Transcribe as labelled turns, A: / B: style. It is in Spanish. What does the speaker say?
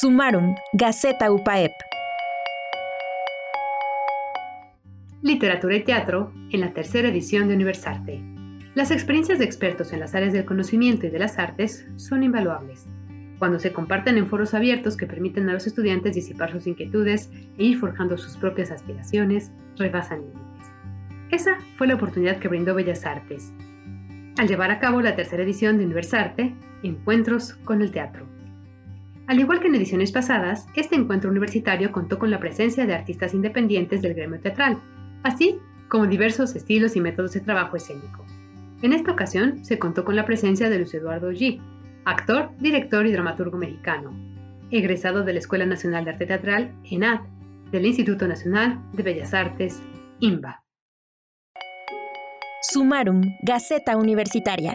A: Sumarum, Gaceta UPAEP.
B: Literatura y teatro en la tercera edición de Universarte. Las experiencias de expertos en las áreas del conocimiento y de las artes son invaluables. Cuando se comparten en foros abiertos que permiten a los estudiantes disipar sus inquietudes e ir forjando sus propias aspiraciones, rebasan límites. Esa fue la oportunidad que brindó Bellas Artes, al llevar a cabo la tercera edición de Universarte, Encuentros con el Teatro. Al igual que en ediciones pasadas, este encuentro universitario contó con la presencia de artistas independientes del gremio teatral, así como diversos estilos y métodos de trabajo escénico. En esta ocasión se contó con la presencia de Luis Eduardo G., actor, director y dramaturgo mexicano, egresado de la Escuela Nacional de Arte Teatral, ENAD, del Instituto Nacional de Bellas Artes, IMBA.
A: Sumarum, Gaceta Universitaria